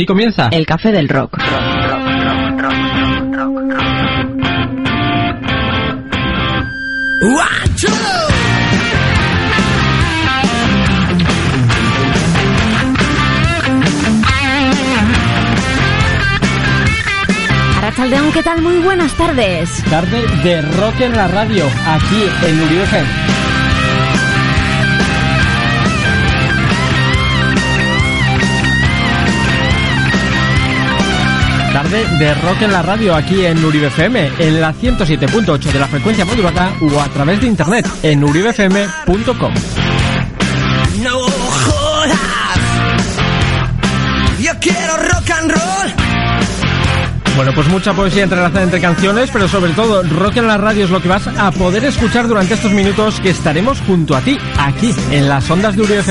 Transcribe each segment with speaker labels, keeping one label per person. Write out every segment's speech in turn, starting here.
Speaker 1: Aquí comienza
Speaker 2: El café del rock. Arrachaldeón, ¿qué tal? Muy buenas tardes.
Speaker 1: tarde de rock en la radio, aquí en Uribe Tarde de rock en la radio, aquí en Uribe FM, en la 107.8 de la frecuencia modulada o a través de internet en uribefm.com.
Speaker 3: No jodas. Yo quiero rock and roll.
Speaker 1: Bueno, pues mucha poesía entrelazada entre canciones, pero sobre todo rock en la radio es lo que vas a poder escuchar durante estos minutos que estaremos junto a ti, aquí, en las ondas de Uribe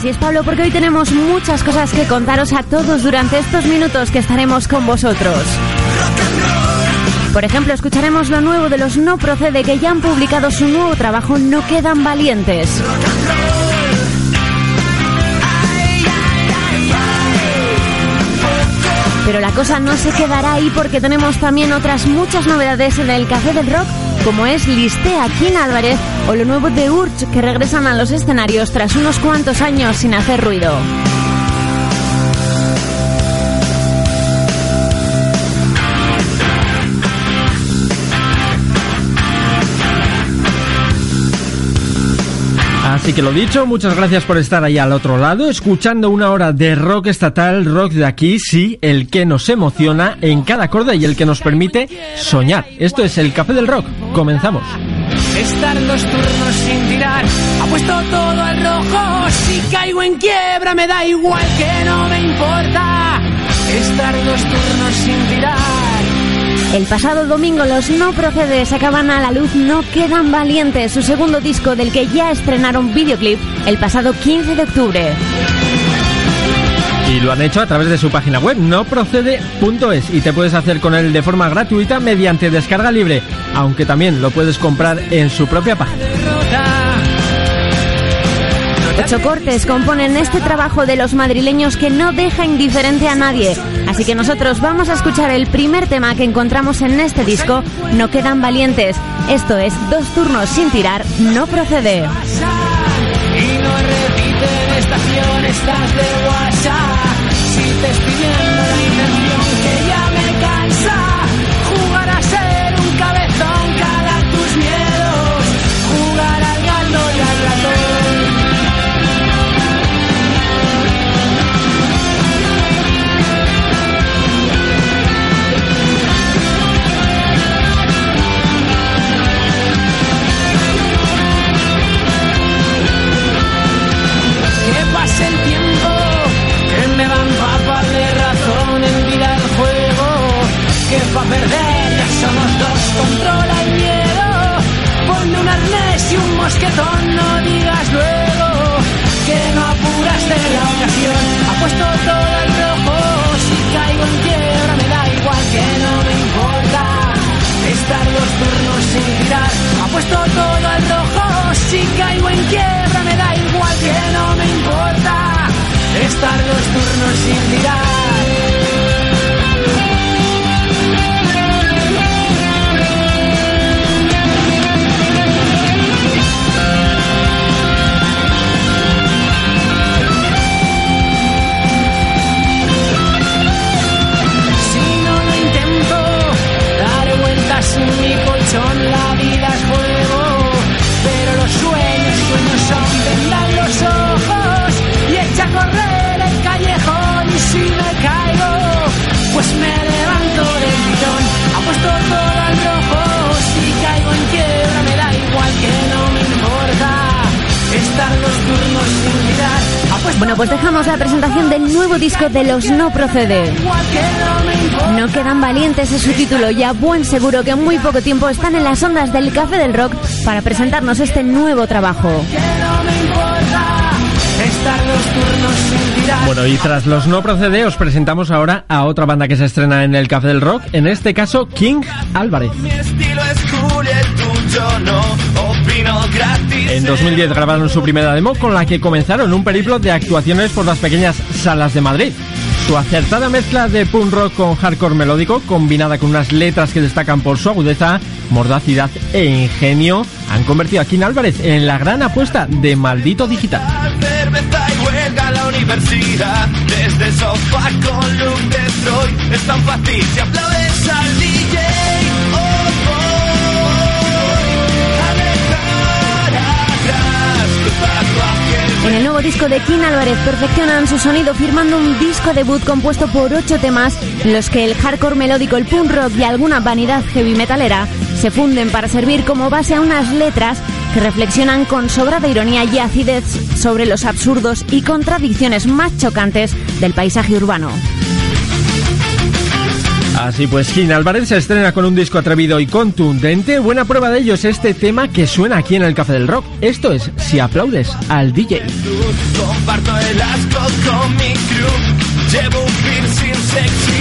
Speaker 2: Así es, Pablo, porque hoy tenemos muchas cosas que contaros a todos durante estos minutos que estaremos con vosotros. Por ejemplo, escucharemos lo nuevo de los No Procede que ya han publicado su nuevo trabajo No Quedan Valientes. Pero la cosa no se quedará ahí porque tenemos también otras muchas novedades en el Café del Rock, como es Listea King Álvarez o lo nuevo de Urge que regresan a los escenarios tras unos cuantos años sin hacer ruido.
Speaker 1: Así que lo dicho, muchas gracias por estar ahí al otro lado, escuchando una hora de rock estatal, rock de aquí, sí, el que nos emociona en cada acorde y el que nos permite soñar. Esto es el Café del Rock. Comenzamos.
Speaker 4: Estar dos turnos sin tirar, apuesto todo al rojo. Si caigo en quiebra, me da igual que no me importa. Estar dos turnos sin tirar.
Speaker 2: El pasado domingo los No Procede sacaban a la luz No Quedan Valientes, su segundo disco del que ya estrenaron videoclip el pasado 15 de octubre.
Speaker 1: Y lo han hecho a través de su página web, noprocede.es, y te puedes hacer con él de forma gratuita mediante descarga libre, aunque también lo puedes comprar en su propia página.
Speaker 2: Ocho cortes componen este trabajo de los madrileños que no deja indiferente a nadie. Así que nosotros vamos a escuchar el primer tema que encontramos en este disco, No Quedan Valientes. Esto es Dos Turnos sin tirar, no procede.
Speaker 4: Perder. Ya somos dos, controla el miedo, ponme un arnés y un mosquetón, no digas luego, que no apuras de la ocasión, apuesto todo el rojo, si caigo en quiebra me da igual que no me importa, estar dos turnos sin tirar, apuesto todo al rojo, si caigo en quiebra
Speaker 2: disco de Los No Procede. No quedan valientes es su título y a buen seguro que en muy poco tiempo están en las ondas del Café del Rock para presentarnos este nuevo trabajo.
Speaker 1: Bueno, y tras los no procede, os presentamos ahora a otra banda que se estrena en el Café del Rock, en este caso King Álvarez. En 2010 grabaron su primera demo con la que comenzaron un periplo de actuaciones por las pequeñas salas de Madrid. Su acertada mezcla de punk rock con hardcore melódico, combinada con unas letras que destacan por su agudeza, mordacidad e ingenio, han convertido a King Álvarez en la gran apuesta de Maldito Digital.
Speaker 2: En el nuevo disco de King Álvarez perfeccionan su sonido firmando un disco debut compuesto por ocho temas en los que el hardcore melódico, el punk rock y alguna vanidad heavy metalera se funden para servir como base a unas letras que reflexionan con sobrada ironía y acidez sobre los absurdos y contradicciones más chocantes del paisaje urbano.
Speaker 1: Así pues, King Álvarez se estrena con un disco atrevido y contundente. Buena prueba de ello es este tema que suena aquí en el Café del Rock. Esto es Si aplaudes al DJ.
Speaker 3: Comparto el asco con mi crew Llevo un piercing sexy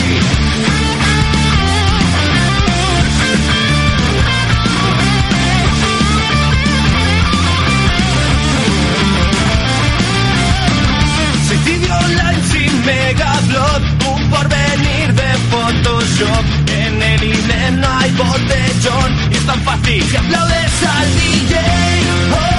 Speaker 3: En el INE no hay botellón es tan fácil si aplaudes al DJ Oh,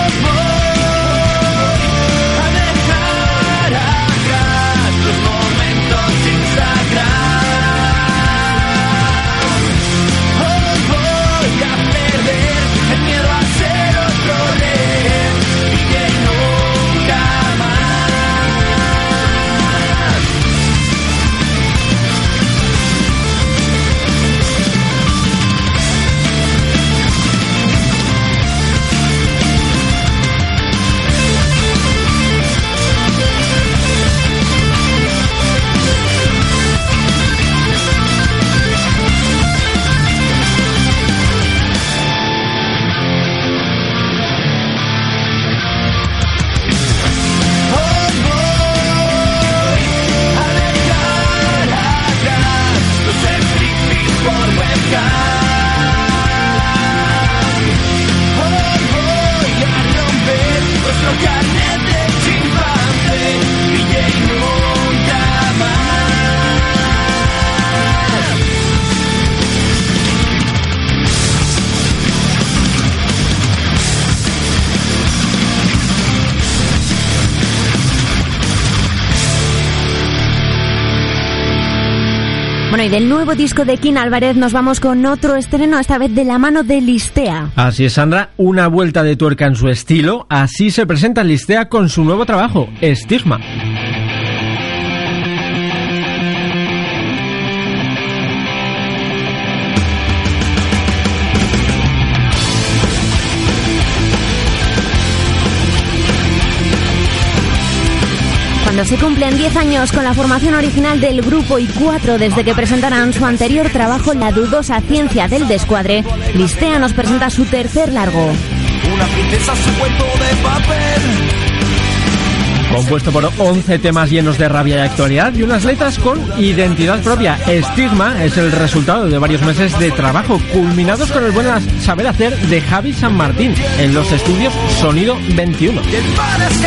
Speaker 2: del nuevo disco de King Álvarez nos vamos con otro estreno, esta vez de la mano de Listea.
Speaker 1: Así es, Sandra, una vuelta de tuerca en su estilo. Así se presenta Listea con su nuevo trabajo, Estigma.
Speaker 2: Se cumplen 10 años con la formación original del grupo y 4 desde que presentaran su anterior trabajo La dudosa ciencia del descuadre, Listea nos presenta su tercer largo.
Speaker 3: Una princesa su cuento de papel.
Speaker 1: Compuesto por 11 temas llenos de rabia y actualidad y unas letras con identidad propia. Estigma es el resultado de varios meses de trabajo, culminados con el buen saber hacer de Javi San Martín en los estudios Sonido 21.
Speaker 3: Y el mal es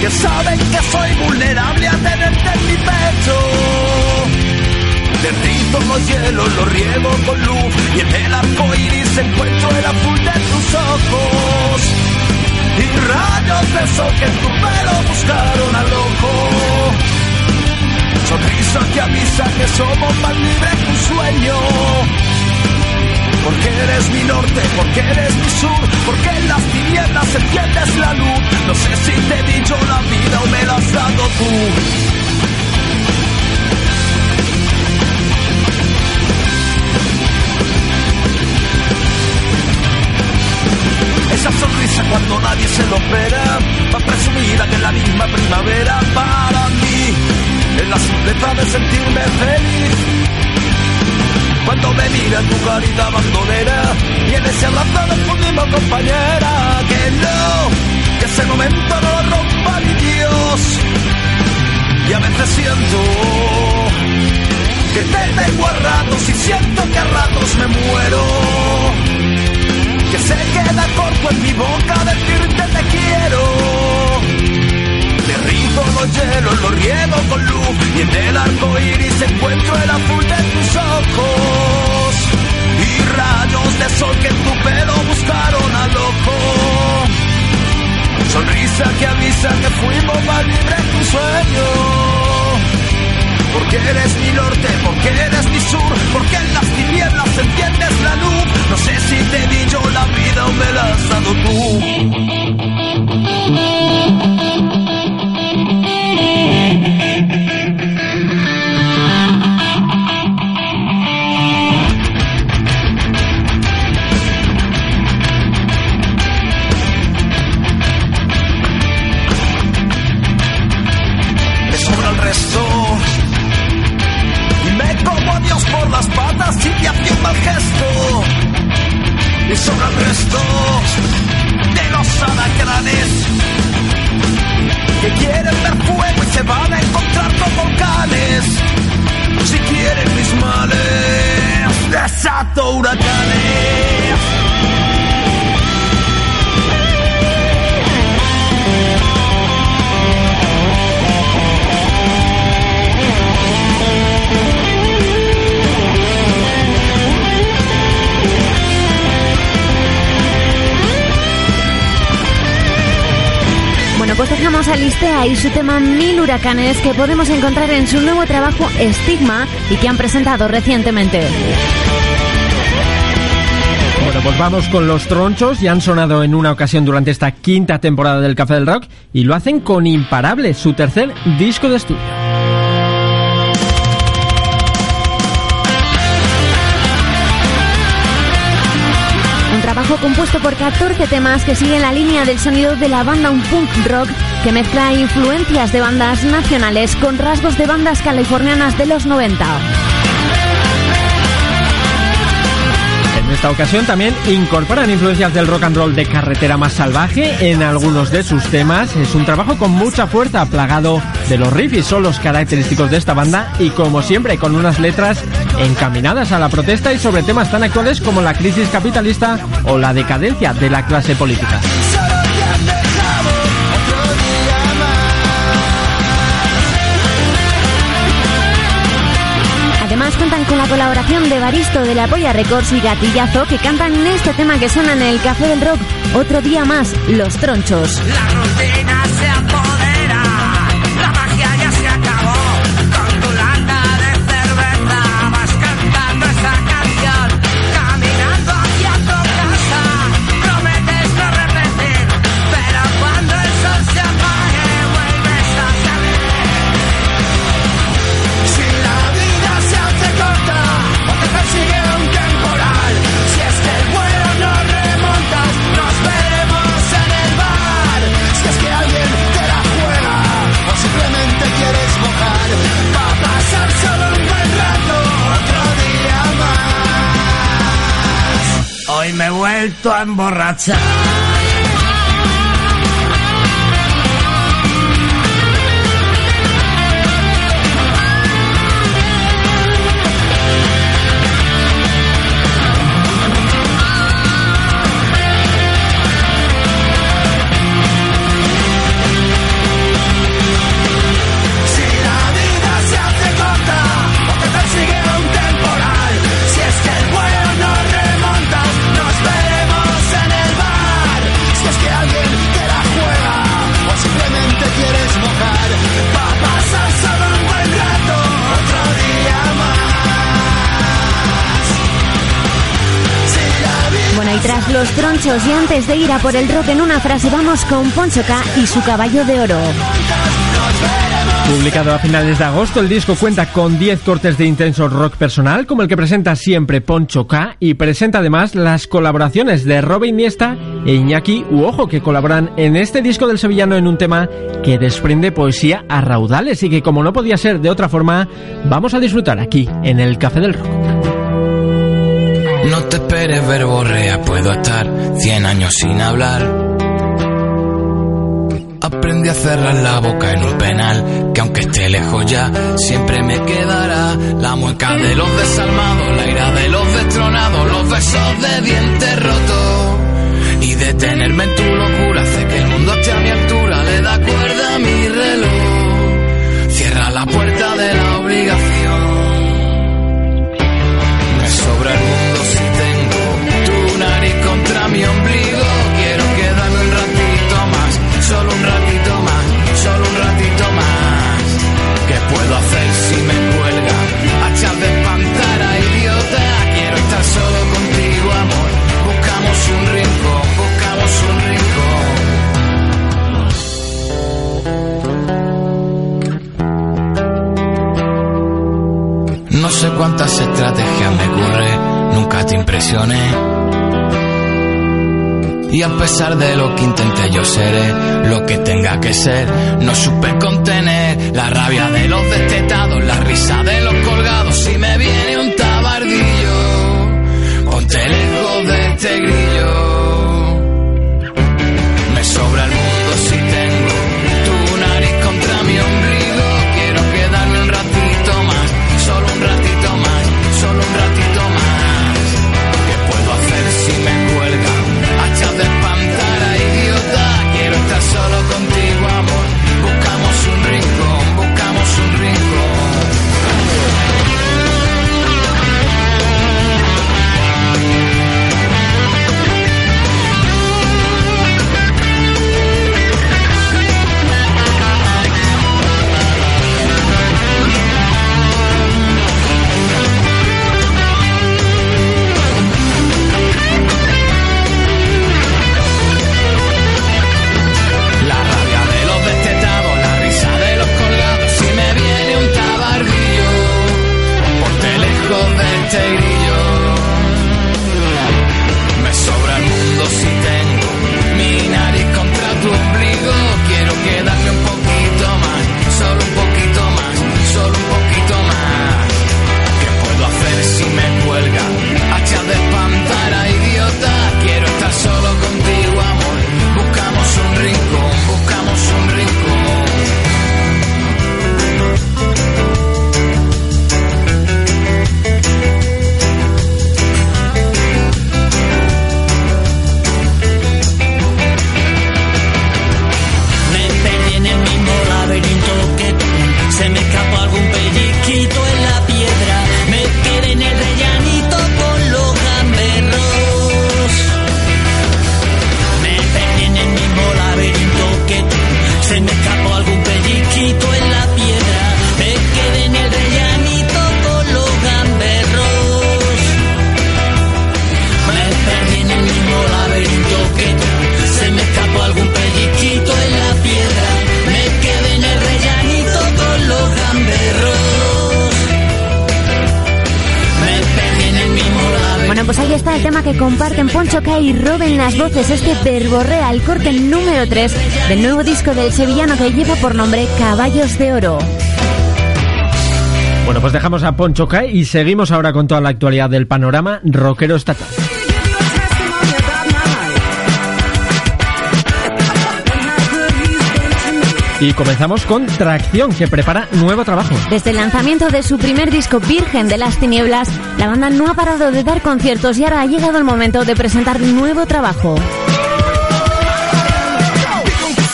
Speaker 3: que saben que soy vulnerable a mi pecho. Derrito los hielos, los riego con luz y en el arco iris encuentro el azul de tus ojos. Y rayos de sol que en tu pelo buscaron al loco. Sonrisa que avisa que somos más libres que un sueño. Porque eres mi norte, porque eres mi sur, porque en las tinieblas enciendes la luz. No sé si te he dicho la vida o me la has dado tú. Esa sonrisa cuando nadie se lo espera, más presumida que la misma primavera para mí, es la simpleza de sentirme feliz. Cuando me mira tu carita bandolera y en ese abrazo nos fundimos compañera, que no, que ese momento no lo rompa ni Dios. Y a veces siento que te tengo a ratos y siento que a ratos me muero. Que se queda corto en mi boca decirte te quiero. Derrito los hielos, los riego con luz y en el arco iris encuentro el azul de tus ojos. Y rayos de sol que en tu pelo buscaron al ojo. Sonrisa que avisa que fuimos más libres que un sueño porque eres mi norte, porque eres mi sur, porque en las tinieblas entiendes la luz. No sé si te di yo la vida o me la has dado tú. Y sobra el resto de los alacranes que quieren ver fuego y se van a encontrar con volcanes. Si quieren mis males, desato huracanes.
Speaker 2: Pues dejamos a Listea y su tema Mil Huracanes que podemos encontrar en su nuevo trabajo Estigma y que han presentado recientemente.
Speaker 1: Bueno, pues vamos con los tronchos. Ya han sonado en una ocasión durante esta quinta temporada del Café del Rock y lo hacen con Imparable, su tercer disco de estudio.
Speaker 2: Compuesto por 14 temas que siguen la línea del sonido de la banda un punk rock que mezcla influencias de bandas nacionales con rasgos de bandas californianas de los 90.
Speaker 1: En esta ocasión también incorporan influencias del rock and roll de carretera más salvaje en algunos de sus temas. Es un trabajo con mucha fuerza, plagado de los riffs son los característicos de esta banda y como siempre con unas letras encaminadas a la protesta y sobre temas tan actuales como la crisis capitalista o la decadencia de la clase política.
Speaker 2: Además cuentan con la colaboración de Baristo de la Polla Records y Gatillazo que cantan en este tema que suena en el Café del Rock otro día más, Los Tronchos.
Speaker 5: La vuelto a emborrachar.
Speaker 2: Tronchos y antes de ir a por el rock en una frase, vamos con Poncho K y su caballo de oro.
Speaker 1: Publicado a finales de agosto, el disco cuenta con 10 cortes de intenso rock personal, como el que presenta siempre Poncho K, y presenta además las colaboraciones de Robin Niesta e Iñaki Uojo, que colaboran en este disco del sevillano en un tema que desprende poesía a raudales y que, como no podía ser de otra forma, vamos a disfrutar aquí, en el Café del Rock.
Speaker 6: No te esperes verborrea, puedo estar 100 años sin hablar Aprendí a cerrar la boca en un penal, que aunque esté lejos ya, siempre me quedará la mueca de los desalmados, la ira de los destronados, los besos de dientes rotos. Y detenerme en tu locura hace que el mundo esté a mi altura, le da cuerda a mi reloj. Cierra la puerta de la obligación. No supe
Speaker 2: el tema que comparten Poncho K y Robin las voces, este verborrea, el corte número 3 del nuevo disco del sevillano que lleva por nombre Caballos de Oro.
Speaker 1: Bueno, pues dejamos a Poncho K y seguimos ahora con toda la actualidad del panorama rockero estatal. Y comenzamos con Tracción, que prepara nuevo trabajo.
Speaker 2: Desde el lanzamiento de su primer disco Virgen de las Tinieblas, la banda no ha parado de dar conciertos y ahora ha llegado el momento de presentar nuevo trabajo.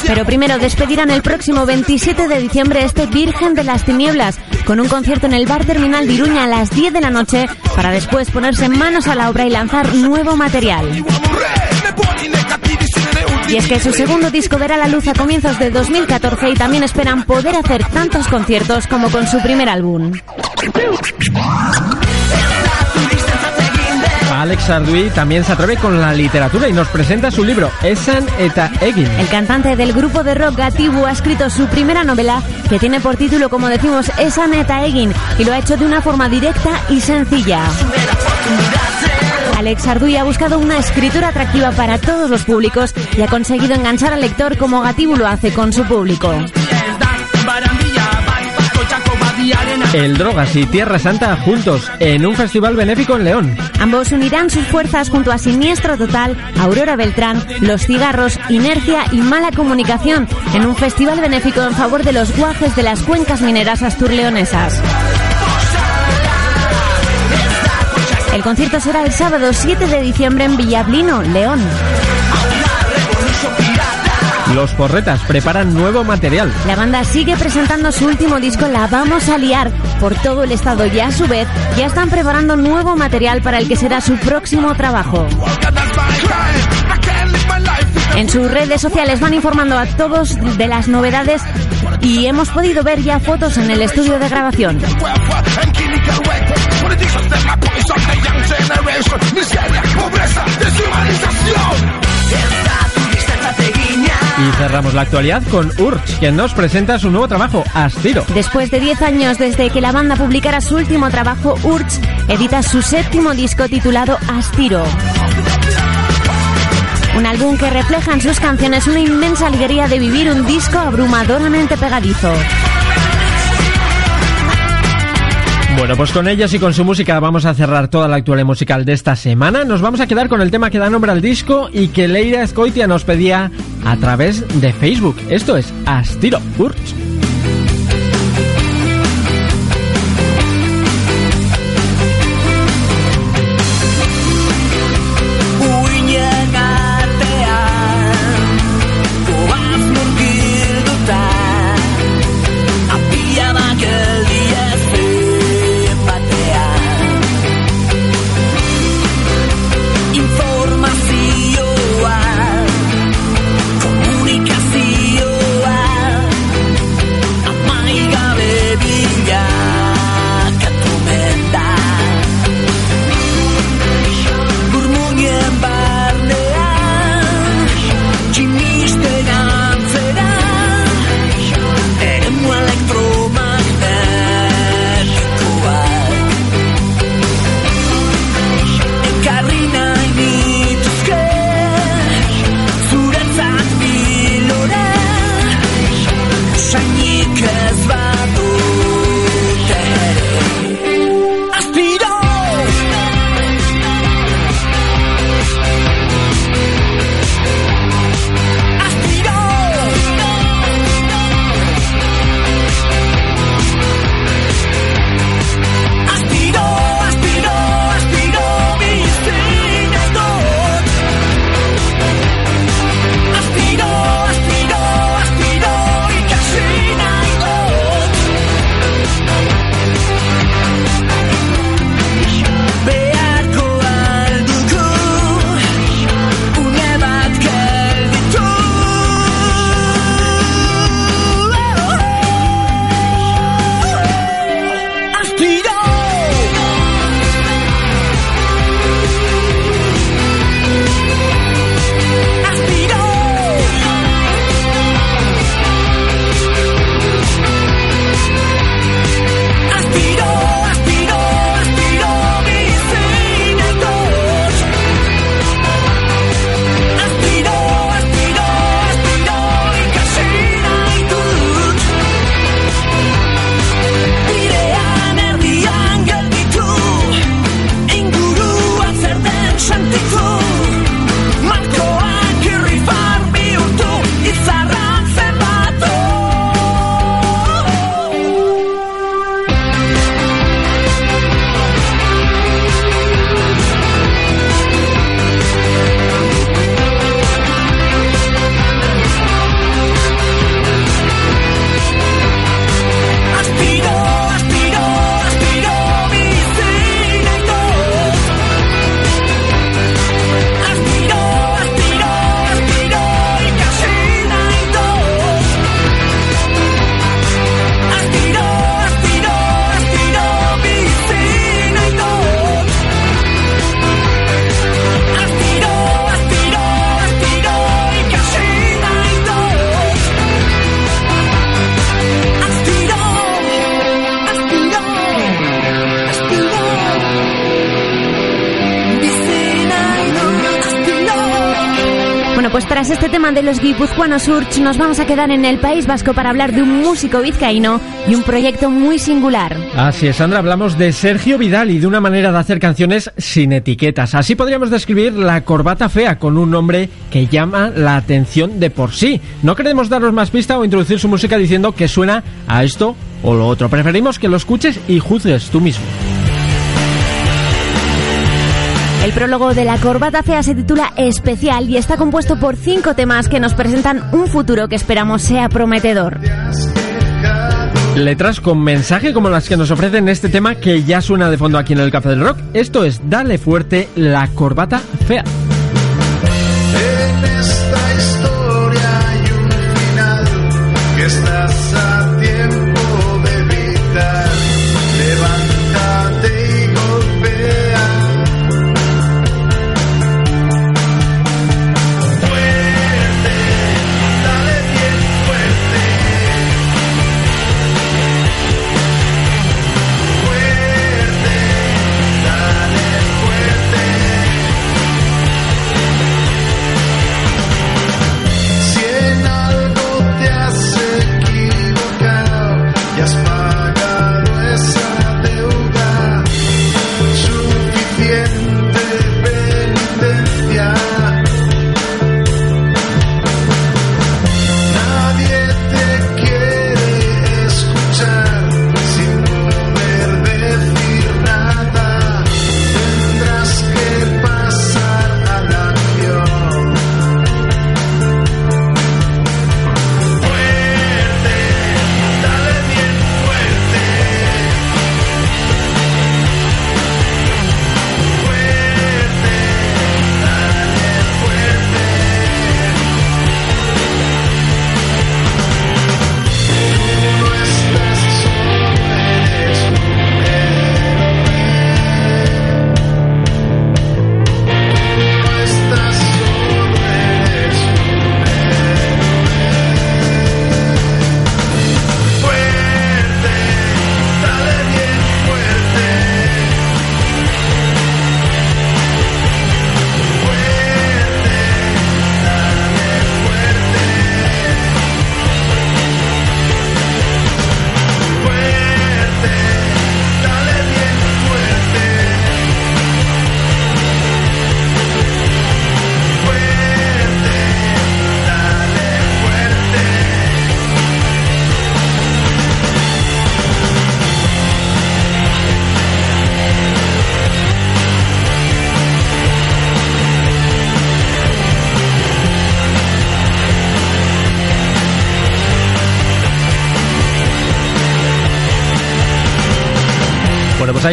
Speaker 2: Pero primero despedirán el próximo 27 de diciembre este Virgen de las Tinieblas con un concierto en el Bar Terminal de Iruña a las 10 de la noche para después ponerse manos a la obra y lanzar nuevo material. Y es que su segundo disco verá la luz a comienzos de 2014 y también esperan poder hacer tantos conciertos como con su primer álbum.
Speaker 1: Alex Sarduy también se atreve con la literatura y nos presenta su libro Esan eta Egin.
Speaker 2: El cantante del grupo de rock Gatibu ha escrito su primera novela que tiene por título, como decimos, Esan eta Egin y lo ha hecho de una forma directa y sencilla. Alex Arduy ha buscado una escritura atractiva para todos los públicos y ha conseguido enganchar al lector como Gatibu lo hace con su público.
Speaker 1: El Drogas y Tierra Santa juntos en un festival benéfico en León.
Speaker 2: Ambos unirán sus fuerzas junto a Siniestro Total, Aurora Beltrán, Los Cigarros, Inercia y Mala Comunicación en un festival benéfico en favor de los guajes de las cuencas mineras asturleonesas. El concierto será el sábado 7 de diciembre en Villablino, León.
Speaker 1: Los Porretas preparan nuevo material.
Speaker 2: La banda sigue presentando su último disco La Vamos a Liar por todo el estado y a su vez ya están preparando nuevo material para el que será su próximo trabajo. En sus redes sociales van informando a todos de las novedades y hemos podido ver ya fotos en el estudio de grabación.
Speaker 1: Y cerramos la actualidad con Urch, quien nos presenta su nuevo trabajo, Astiro.
Speaker 2: Después de 10 años desde que la banda publicara su último trabajo, Urch edita su séptimo disco titulado Astiro. Un álbum que refleja en sus canciones una inmensa alegría de vivir un disco abrumadoramente pegadizo.
Speaker 1: Bueno, pues con ellos y con su música vamos a cerrar toda la actualidad musical de esta semana. Nos vamos a quedar con el tema que da nombre al disco y que Leira Escoitia nos pedía a través de Facebook. Esto es Astiro Urch.
Speaker 2: Este tema de los guipuzcoanos Urch nos vamos a quedar en el País Vasco para hablar de un músico vizcaíno y un proyecto muy singular.
Speaker 7: Así es, Sandra, hablamos de Sergio Vidal y de una manera de hacer canciones sin etiquetas. Así podríamos describir la corbata fea con un nombre que llama la atención de por sí. No queremos daros más pista o introducir su música diciendo que suena a esto o lo otro. Preferimos que lo escuches y juzgues tú mismo.
Speaker 2: El prólogo de La Corbata Fea se titula Especial y está compuesto por cinco temas que nos presentan un futuro que esperamos sea prometedor.
Speaker 7: Letras con mensaje como las que nos ofrecen este tema que ya suena de fondo aquí en el Café del Rock. Esto es Dale Fuerte, La Corbata Fea.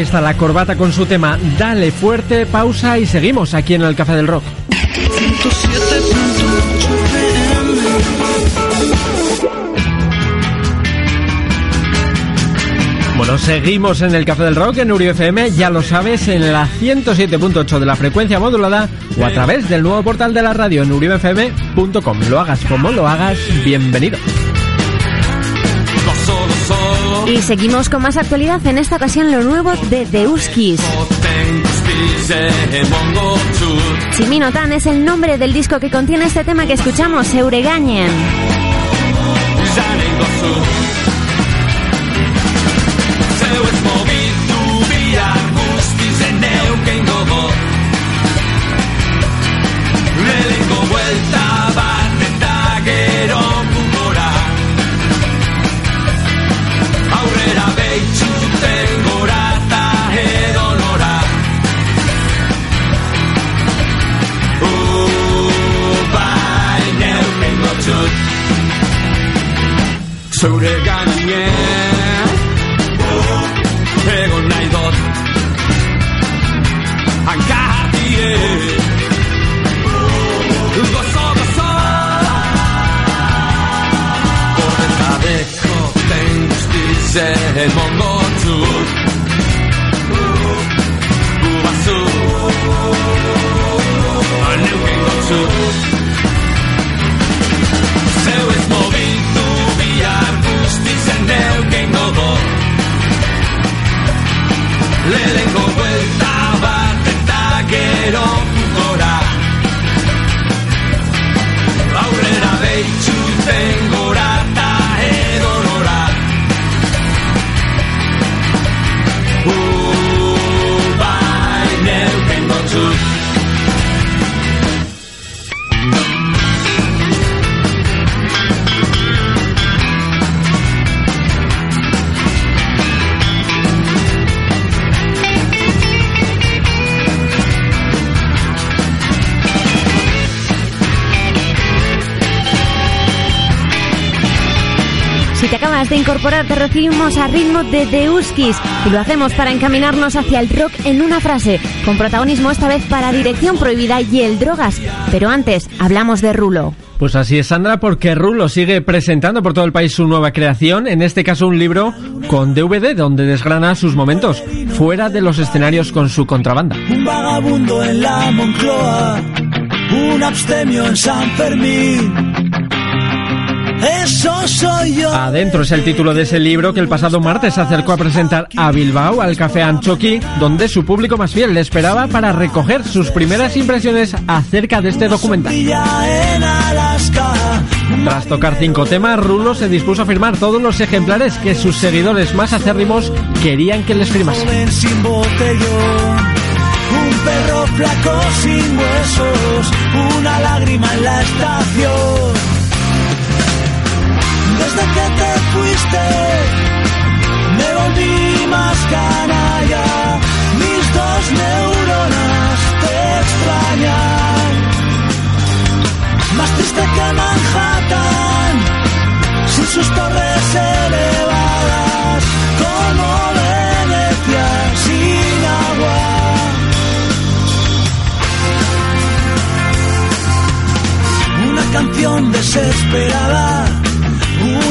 Speaker 7: Ahí está la corbata con su tema Dale fuerte, pausa y seguimos aquí en el Café del Rock. Bueno, seguimos en el Café del Rock en Uri FM, ya lo sabes, en la 107.8 de la frecuencia modulada o a través del nuevo portal de la radio en uriofm.com. Lo hagas como lo hagas, bienvenido.
Speaker 2: Y seguimos con más actualidad, en esta ocasión lo nuevo de Deuskis. Chiminotan es el nombre del disco que contiene este tema que escuchamos, Euregañen.
Speaker 8: zure gainie Ego nahi dot Hanka hartie Gozo, gozo. Gorde jabeko ten guztize Emongo txut Gubazu Neuken
Speaker 2: gotzut tango. Incorporar, te recibimos a ritmo de Deuskis y lo hacemos para encaminarnos hacia el rock en una frase, con protagonismo esta vez para Dirección Prohibida y el Drogas. Pero antes, hablamos de Rulo.
Speaker 1: Pues así es, Sandra, porque Rulo sigue presentando por todo el país su nueva creación, en este caso un libro con DVD donde desgrana sus momentos fuera de los escenarios con su contrabanda.
Speaker 5: Un vagabundo en la Moncloa, un abstemio en San Fermín. Eso soy yo.
Speaker 1: Adentro es el título de ese libro que el pasado martes se acercó a presentar a Bilbao al Café Anchoqui, donde su público más fiel le esperaba para recoger sus primeras impresiones acerca de este documental. Tras tocar cinco temas, Rulo se dispuso a firmar todos los ejemplares que sus seguidores más acérrimos querían que les firmase.
Speaker 5: joven sin botellón. Un perro flaco sin huesos, una lágrima en la estación.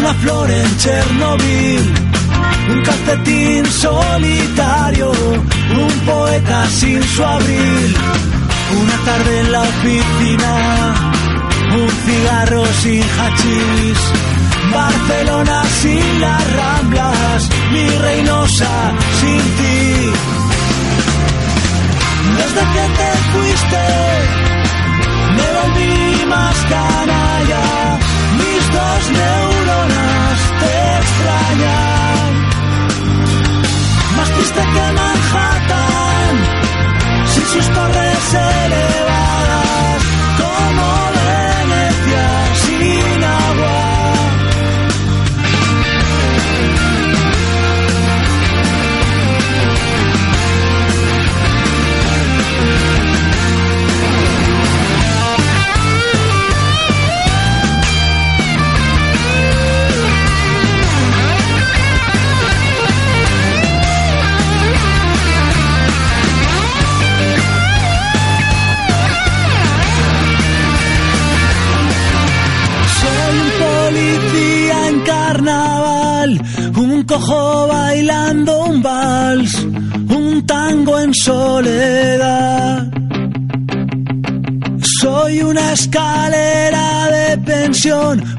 Speaker 5: Una flor en Chernobyl, un calcetín solitario, un poeta sin su abril, una tarde en la oficina, un cigarro sin hachís, Barcelona sin las ramblas, mi reinosa sin ti. Desde que te fuiste, me volví más canalla, mis dos neuronas te extrañan. Más triste que Manhattan, sin sus torres elevadas,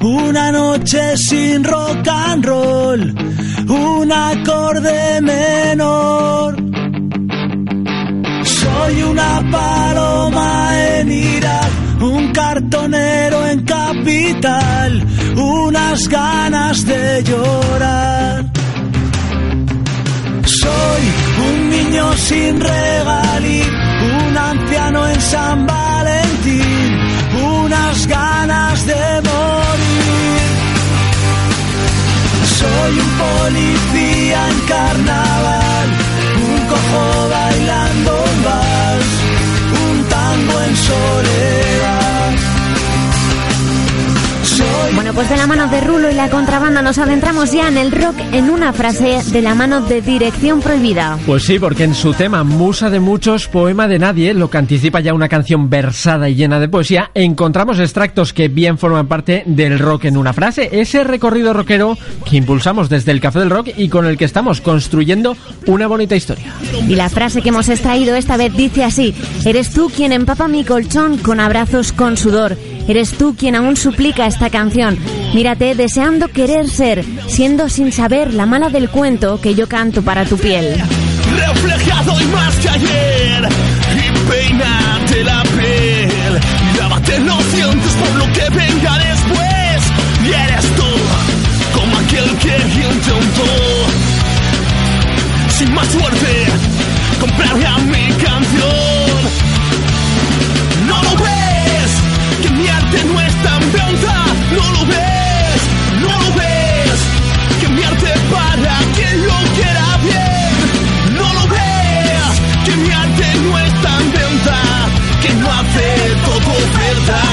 Speaker 5: una noche sin rock and roll, un acorde menor. Soy una paloma en Irak, un cartonero en capital, unas ganas de llorar. Soy un niño sin regalí, un anciano en San Valentín, unas ganas Soy un policía en carnaval, un cojo bailando un vals, un tango en soledad.
Speaker 2: Bueno, pues de la mano de Rulo y la contrabanda nos adentramos ya en el rock en una frase de la mano de Dirección Prohibida.
Speaker 1: Pues sí, porque en su tema Musa de muchos, poema de nadie, lo que anticipa ya una canción versada y llena de poesía, encontramos extractos que bien forman parte del rock en una frase, ese recorrido rockero que impulsamos desde el Café del Rock y con el que estamos construyendo una bonita historia.
Speaker 2: Y la frase que hemos extraído esta vez dice así, eres tú quien empapa mi colchón con abrazos con sudor, eres tú quien aún suplica esta canción, mírate deseando querer ser, siendo sin saber la mala del cuento que yo canto para tu piel.
Speaker 3: reflejado y más que ayer y peinate la piel. Lávate los dientes por lo que venga después. Y eres tú como aquel que intentó sin más suerte comprarle a mi No lo ves, no lo ves. Cambiarte para que lo quiera bien. No lo ves. Cambiarte no es tan venta que no
Speaker 1: hace todo verdad.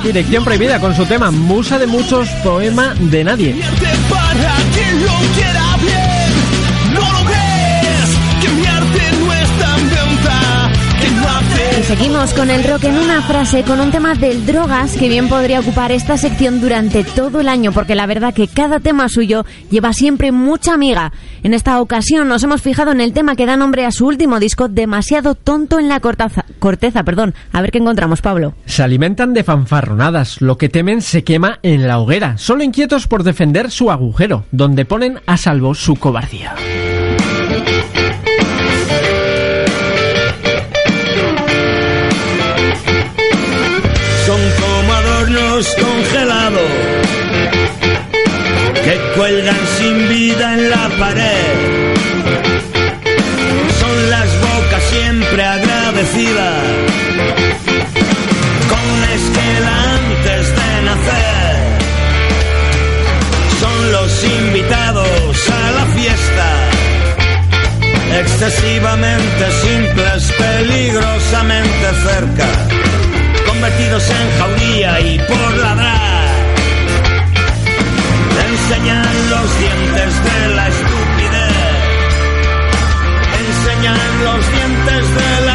Speaker 1: Dirección Prohibida con su tema Musa de muchos, poema de nadie.
Speaker 2: Seguimos con el rock en una frase con un tema del drogas que bien podría ocupar esta sección durante todo el año porque la verdad que cada tema suyo lleva siempre mucha amiga. En esta ocasión nos hemos fijado en el tema que da nombre a su último disco Demasiado tonto en la corteza, perdón. A ver qué encontramos, Pablo.
Speaker 1: Se alimentan de fanfarronadas, lo que temen se quema en la hoguera, solo inquietos por defender su agujero, donde ponen a salvo su cobardía.
Speaker 9: Congelados que cuelgan sin vida en la pared. Son las bocas siempre agradecidas con esquela antes de nacer. Son los invitados a la fiesta excesivamente simples, peligrosamente cerca, convertidos en jauría y por ladrar. Enseñan los dientes de la estupidez, enseñan los dientes de la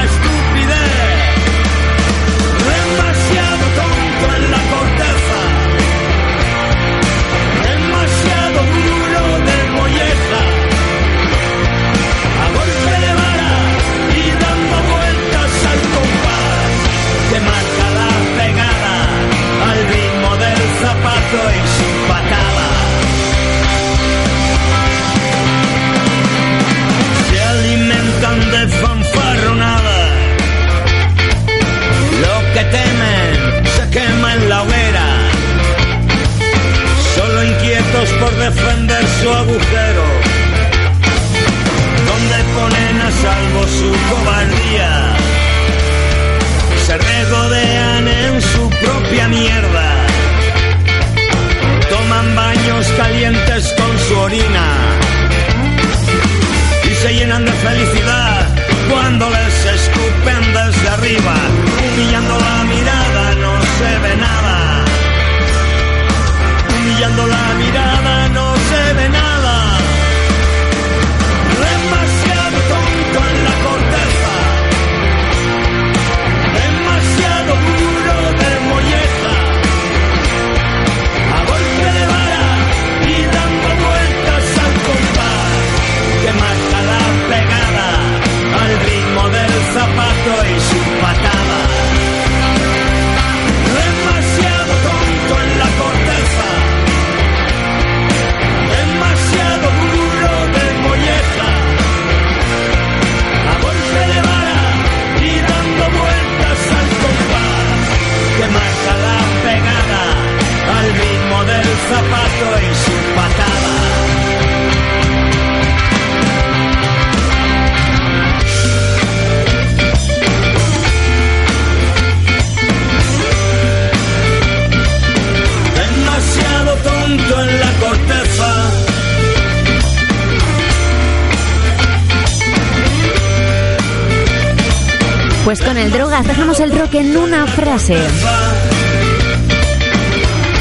Speaker 2: rock en una frase.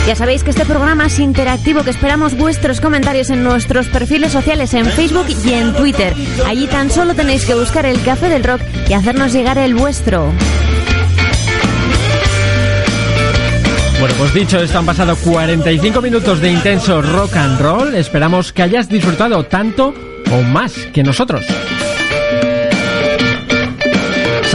Speaker 2: Ya sabéis que este programa es interactivo, que esperamos vuestros comentarios en nuestros perfiles sociales en Facebook y en Twitter. Allí tan solo tenéis que buscar el café del rock y hacernos llegar el vuestro.
Speaker 1: Bueno, pues dicho esto, han pasado 45 minutos de intenso rock and roll. Esperamos que hayas disfrutado tanto o más que nosotros.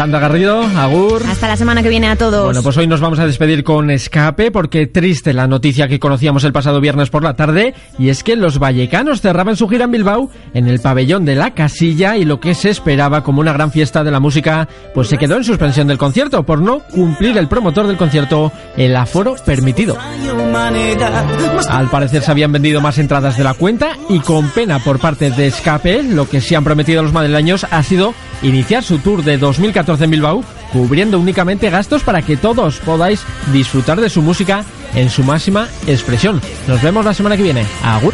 Speaker 1: Sandra Garrido, Agur.
Speaker 2: Hasta la semana que viene a todos.
Speaker 1: Bueno, pues hoy nos vamos a despedir con escape porque triste la noticia que conocíamos el pasado viernes por la tarde y es que los vallecanos cerraban su gira en Bilbao en el pabellón de la Casilla y lo que se esperaba como una gran fiesta de la música pues se quedó en suspensión del concierto por no cumplir el promotor del concierto el aforo permitido. Al parecer se habían vendido más entradas de la cuenta y con pena por parte de Escape lo que se han prometido los madrileños ha sido iniciar su tour de 2014 en Bilbao, cubriendo únicamente gastos para que todos podáis disfrutar de su música en su máxima expresión. Nos vemos la semana que viene. Agur.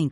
Speaker 10: 5.